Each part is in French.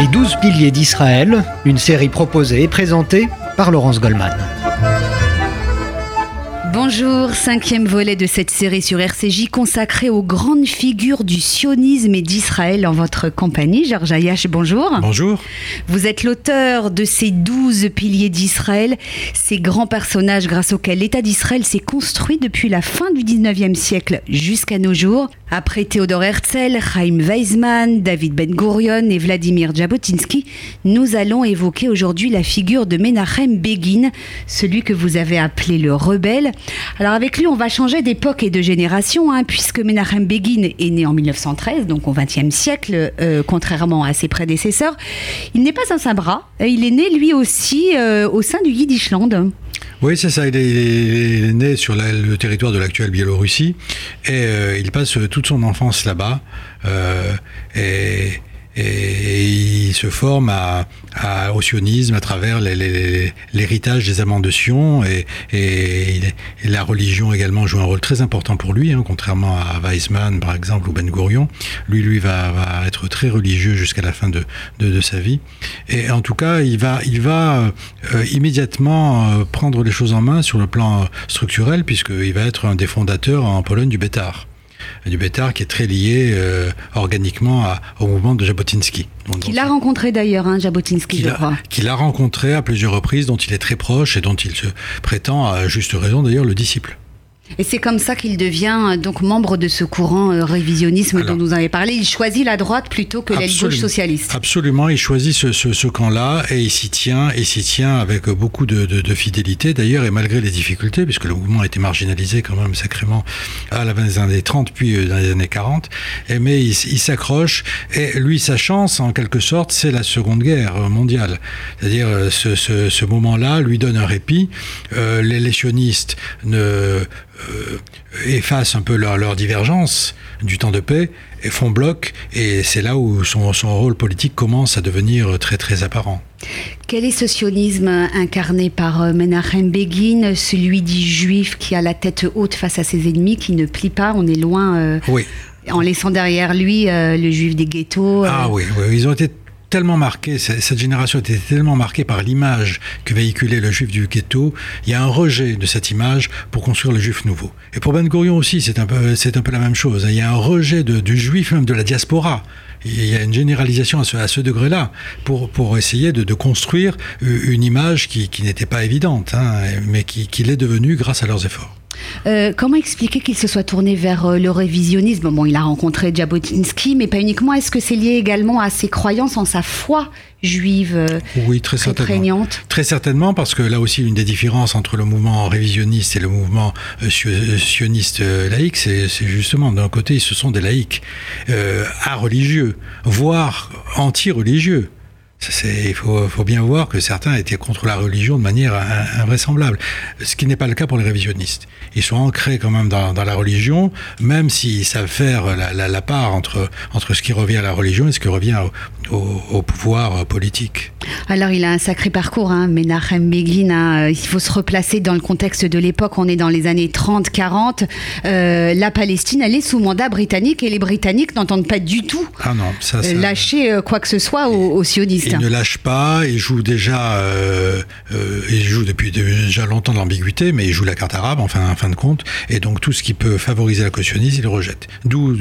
Les douze piliers d'Israël, une série proposée et présentée par Laurence Goldman. Bonjour, cinquième volet de cette série sur RCJ consacrée aux grandes figures du sionisme et d'Israël en votre compagnie. Georges Ayash, bonjour. Bonjour. Vous êtes l'auteur de ces douze piliers d'Israël, ces grands personnages grâce auxquels l'État d'Israël s'est construit depuis la fin du 19e siècle jusqu'à nos jours. Après Théodore Herzl, Chaim Weizmann, David Ben Gurion et Vladimir Jabotinsky, nous allons évoquer aujourd'hui la figure de Menachem Begin, celui que vous avez appelé le rebelle. Alors avec lui, on va changer d'époque et de génération, hein, puisque Menachem Begin est né en 1913, donc au XXe siècle, euh, contrairement à ses prédécesseurs. Il n'est pas un sabra, il est né lui aussi euh, au sein du Yiddishland. Oui, c'est ça. Il est, né sur le territoire de l'actuelle Biélorussie et euh, il passe toute son enfance là-bas. et et il se forme à, au sionisme à travers l'héritage des amants de Sion et, la religion également joue un rôle très important pour lui, hein, contrairement à Weizmann par exemple ou Ben Gurion. Lui, lui va, être très religieux jusqu'à la fin de, sa vie. Et en tout cas, il va, il va euh, immédiatement euh, prendre les choses en main sur le plan structurel puisqu'il va être un des fondateurs en Pologne du Bétar du Bétard qui est très lié euh, organiquement au mouvement de Jabotinsky. Qu'il a rencontré d'ailleurs, hein, Jabotinsky, je crois. Qu'il a rencontré à plusieurs reprises, dont il est très proche et dont il se prétend, à juste raison d'ailleurs, le disciple. Et c'est comme ça qu'il devient euh, donc membre de ce courant euh, révisionnisme dont vous avez parlé. Il choisit la droite plutôt que l'aile gauche socialiste. Absolument, il choisit ce, ce, camp-là et il s'y tient, et s'y tient avec beaucoup de, de, fidélité d'ailleurs, et malgré les difficultés, puisque le mouvement a été marginalisé quand même sacrément à la fin des années 30 puis euh, dans les années 40. Et, mais il, s'accroche et lui, sa chance en quelque sorte, c'est la Seconde Guerre mondiale. C'est-à-dire ce, ce, moment-là lui donne un répit. les, les ne euh, effacent un peu leur, leur, divergence du temps de paix et font bloc. Et c'est là où son, son, rôle politique commence à devenir très très apparent. Quel est ce sionisme incarné par euh, Menachem Begin, celui dit juif qui a la tête haute face à ses ennemis, qui ne plie pas On est loin. Euh, oui. En laissant derrière lui le juif des ghettos. Ah oui, oui, ils ont été tellement marqué, cette génération était tellement marquée par l'image que véhiculait le juif du ghetto, il y a un rejet de cette image pour construire le juif nouveau. Et pour Ben Gurion aussi, c'est un peu, un peu la même chose. Il y a un rejet du juif, même de la diaspora. Il y a une généralisation à ce, à ce degré-là pour, pour essayer de, de, construire une image qui, qui n'était pas évidente, hein, mais qui, qui l'est devenue grâce à leurs efforts. Euh, comment expliquer qu'il se soit tourné vers euh, le révisionnisme? Bon, il a rencontré Jabotinsky, mais pas uniquement. Est-ce que c'est lié également à ses croyances en sa foi juive euh, oui, très, très certainement. Très certainement, parce que là aussi, une des différences entre le mouvement révisionniste et le mouvement sioniste laïque, c'est justement, d'un côté, ce sont des laïcs euh, religieux, voire anti-religieux. Il faut, bien voir que certains étaient contre la religion de manière invraisemblable, ce qui n'est pas le cas pour les révisionnistes. Ils sont ancrés quand même dans, la religion, même s'ils savent faire la, part entre, entre ce qui revient à la religion et ce qui revient au, au, au pouvoir politique. Alors il a un sacré parcours, hein, Menachem Begin. Hein, il faut se replacer dans le contexte de l'époque. On est dans les années 30-40. Euh, la Palestine, elle est sous mandat britannique et les Britanniques n'entendent pas du tout ah non, ça, euh, ça... lâcher euh, quoi que ce soit aux, aux sionistes. Il ne lâche pas, il joue déjà, euh, euh, il joue depuis déjà longtemps de l'ambiguïté, mais il joue la carte arabe, enfin, en fin de compte, et donc tout ce qui peut favoriser la cautionnisme, il le rejette. D'où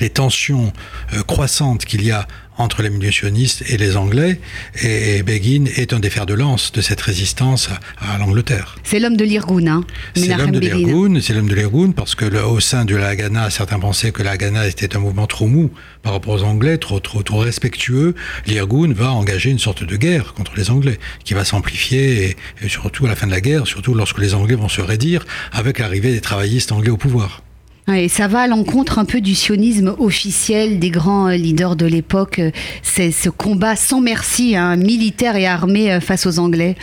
les tensions euh, croissantes qu'il y a entre les milieux sionistes et les Anglais, et Begin est un des fers de lance de cette résistance à, l'Angleterre. C'est l'homme de l'Irgun, hein C'est l'homme de l'Irgun, c'est l'homme de l'Irgun, parce que le, au sein de la Haganah, certains pensaient que la Haganah était un mouvement trop mou par rapport aux Anglais, trop, trop, trop respectueux. L'Irgun va engager une sorte de guerre contre les Anglais, qui va s'amplifier, et, et surtout à la fin de la guerre, surtout lorsque les Anglais vont se raidir, avec l'arrivée des travaillistes anglais au pouvoir. Et ça va à l'encontre un peu du sionisme officiel des grands euh, leaders de l'époque. C'est ce combat sans merci, hein, militaire et armé euh, face aux Anglais.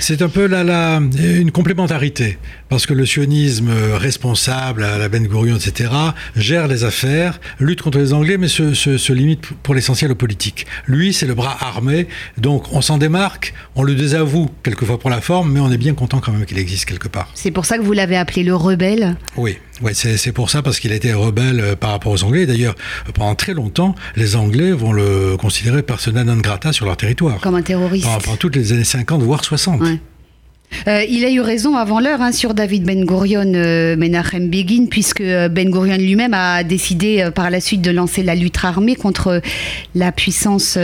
C'est un peu la, la, une complémentarité, parce que le sionisme responsable, à la Ben Gurion, etc., gère les affaires, lutte contre les Anglais, mais se, se, se limite pour l'essentiel aux politiques. Lui, c'est le bras armé, donc on s'en démarque, on le désavoue quelquefois pour la forme, mais on est bien content quand même qu'il existe quelque part. C'est pour ça que vous l'avez appelé le rebelle? Oui, ouais, c'est pour ça, parce qu'il a été rebelle euh, par rapport aux Anglais. D'ailleurs, pendant très longtemps, les Anglais vont le considérer persona non grata sur leur territoire. Comme un terroriste. Pendant, pendant toutes les années 50, voire 60. Ouais. Euh, il a eu raison avant l'heure hein, sur David Ben Gurion, euh, Menachem Begin, puisque euh, Ben Gurion lui-même a décidé par la suite de lancer la lutte armée contre la puissance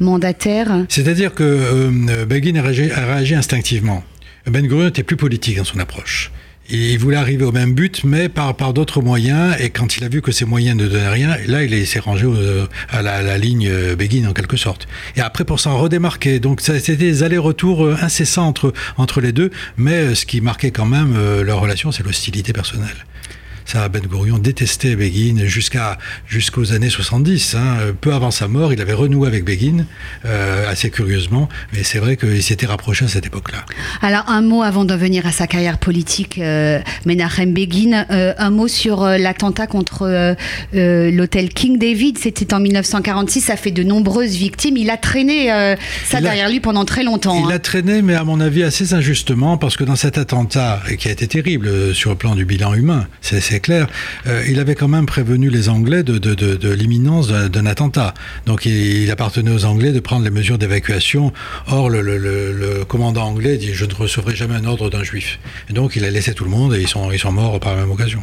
mandataire. C'est-à-dire que Begin a réagi, a réagi instinctivement. Ben Gurion était plus politique dans son approche. Il voulait arriver au même but, mais par, par d'autres moyens. Et quand il a vu que ces moyens ne donnaient rien, là, il s'est rangé au, à, la, à, la, ligne Begin en quelque sorte. Et après, pour s'en redémarquer, donc c'était des allers-retours incessants entre, entre les deux. Mais ce qui marquait quand même leur relation, c'est l'hostilité personnelle. Ça, Ben Gurion détestait Begin jusqu'à jusqu'aux années 70. Hein. Peu avant sa mort, il avait renoué avec Begin, euh, assez curieusement, mais c'est vrai qu'il s'était rapproché à cette époque-là. Alors, un mot avant d'en venir à sa carrière politique, euh, Menachem Begin, euh, un mot sur l'attentat contre l'hôtel King David. C'était en 1946, ça fait de nombreuses victimes. Il a traîné ça il derrière a, lui pendant très longtemps. Il hein. a traîné, mais à mon avis assez injustement, parce que dans cet attentat, qui a été terrible sur le plan du bilan humain, c'est clair, euh, il avait quand même prévenu les Anglais de, l'imminence d'un attentat. Donc il, appartenait aux Anglais de prendre les mesures d'évacuation. Or, le, commandant anglais dit Je ne recevrai jamais un ordre d'un juif. Donc il a laissé tout le monde et ils sont, ils sont morts par la même occasion.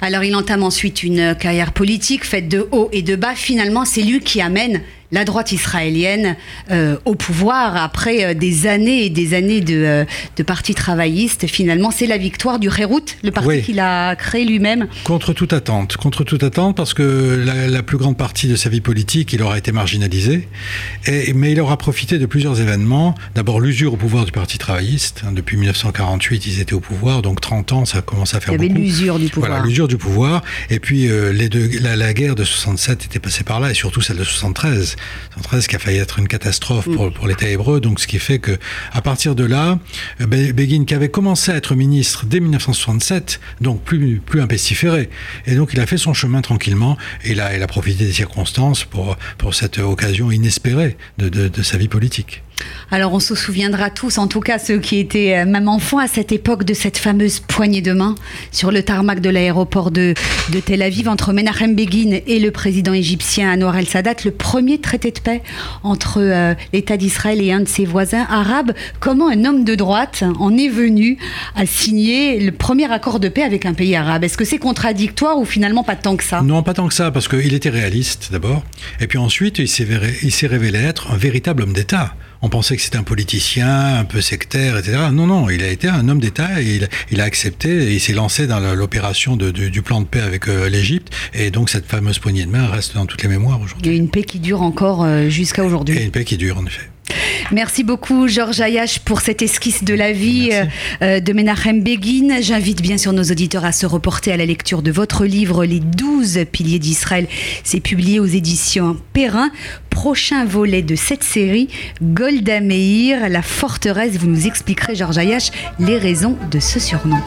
Alors il entame ensuite une carrière politique faite de haut et de bas. Finalement, c'est lui qui amène la droite israélienne euh, au pouvoir après euh, des années et des années de, euh, de parti travailliste. Finalement, c'est la victoire du Hérout, le parti oui. qu'il a créé lui-même. Contre toute attente, contre toute attente, parce que la, la, plus grande partie de sa vie politique, il aura été marginalisé, et, mais il aura profité de plusieurs événements. D'abord l'usure au pouvoir du parti travailliste. Hein, depuis 1948, ils étaient au pouvoir, donc 30 ans, ça commence à faire beaucoup. Il y avait l'usure du pouvoir. Voilà, l'usure du pouvoir. Et puis les deux, la, la guerre de 67 était passée par là, et surtout celle de 73. 113 qui a failli être une catastrophe pour, pour l'État hébreu. Donc, ce qui fait que, à partir de là, Begin, qui avait commencé à être ministre dès 1967, donc plus, plus un pestiféré. Et donc, il a fait son chemin tranquillement et il a, il a profité des circonstances pour, pour cette occasion inespérée de, de, de sa vie politique. Alors on se souviendra tous, en tout cas ceux qui étaient même enfants à cette époque, de cette fameuse poignée de main sur le tarmac de l'aéroport de, Tel Aviv entre Menachem Begin et le président égyptien Anwar el-Sadat, le premier traité de paix entre euh, l'État d'Israël et un de ses voisins arabes. Comment un homme de droite en est venu à signer le premier accord de paix avec un pays arabe? Est-ce que c'est contradictoire ou finalement pas tant que ça? Non, pas tant que ça, parce qu'il était réaliste d'abord, et puis ensuite il s'est révélé être un véritable homme d'État pensait que c'était un politicien, un peu sectaire, etc. Non, non, il a été un homme d'État et il, il, a accepté et il s'est lancé dans l'opération du plan de paix avec euh, l'Égypte. Et donc cette fameuse poignée de main reste dans toutes les mémoires aujourd'hui. Il y a une paix qui dure encore euh, jusqu'à aujourd'hui. Et une paix qui dure, en effet. Merci beaucoup Georges Ayash pour cette esquisse de la vie euh, de Menachem Begin. J'invite bien sûr nos auditeurs à se reporter à la lecture de votre livre Les 12 piliers d'Israël. C'est publié aux éditions Perrin. Prochain volet de cette série, Golda Meir, la forteresse. Vous nous expliquerez Georges Ayash les raisons de ce surnom.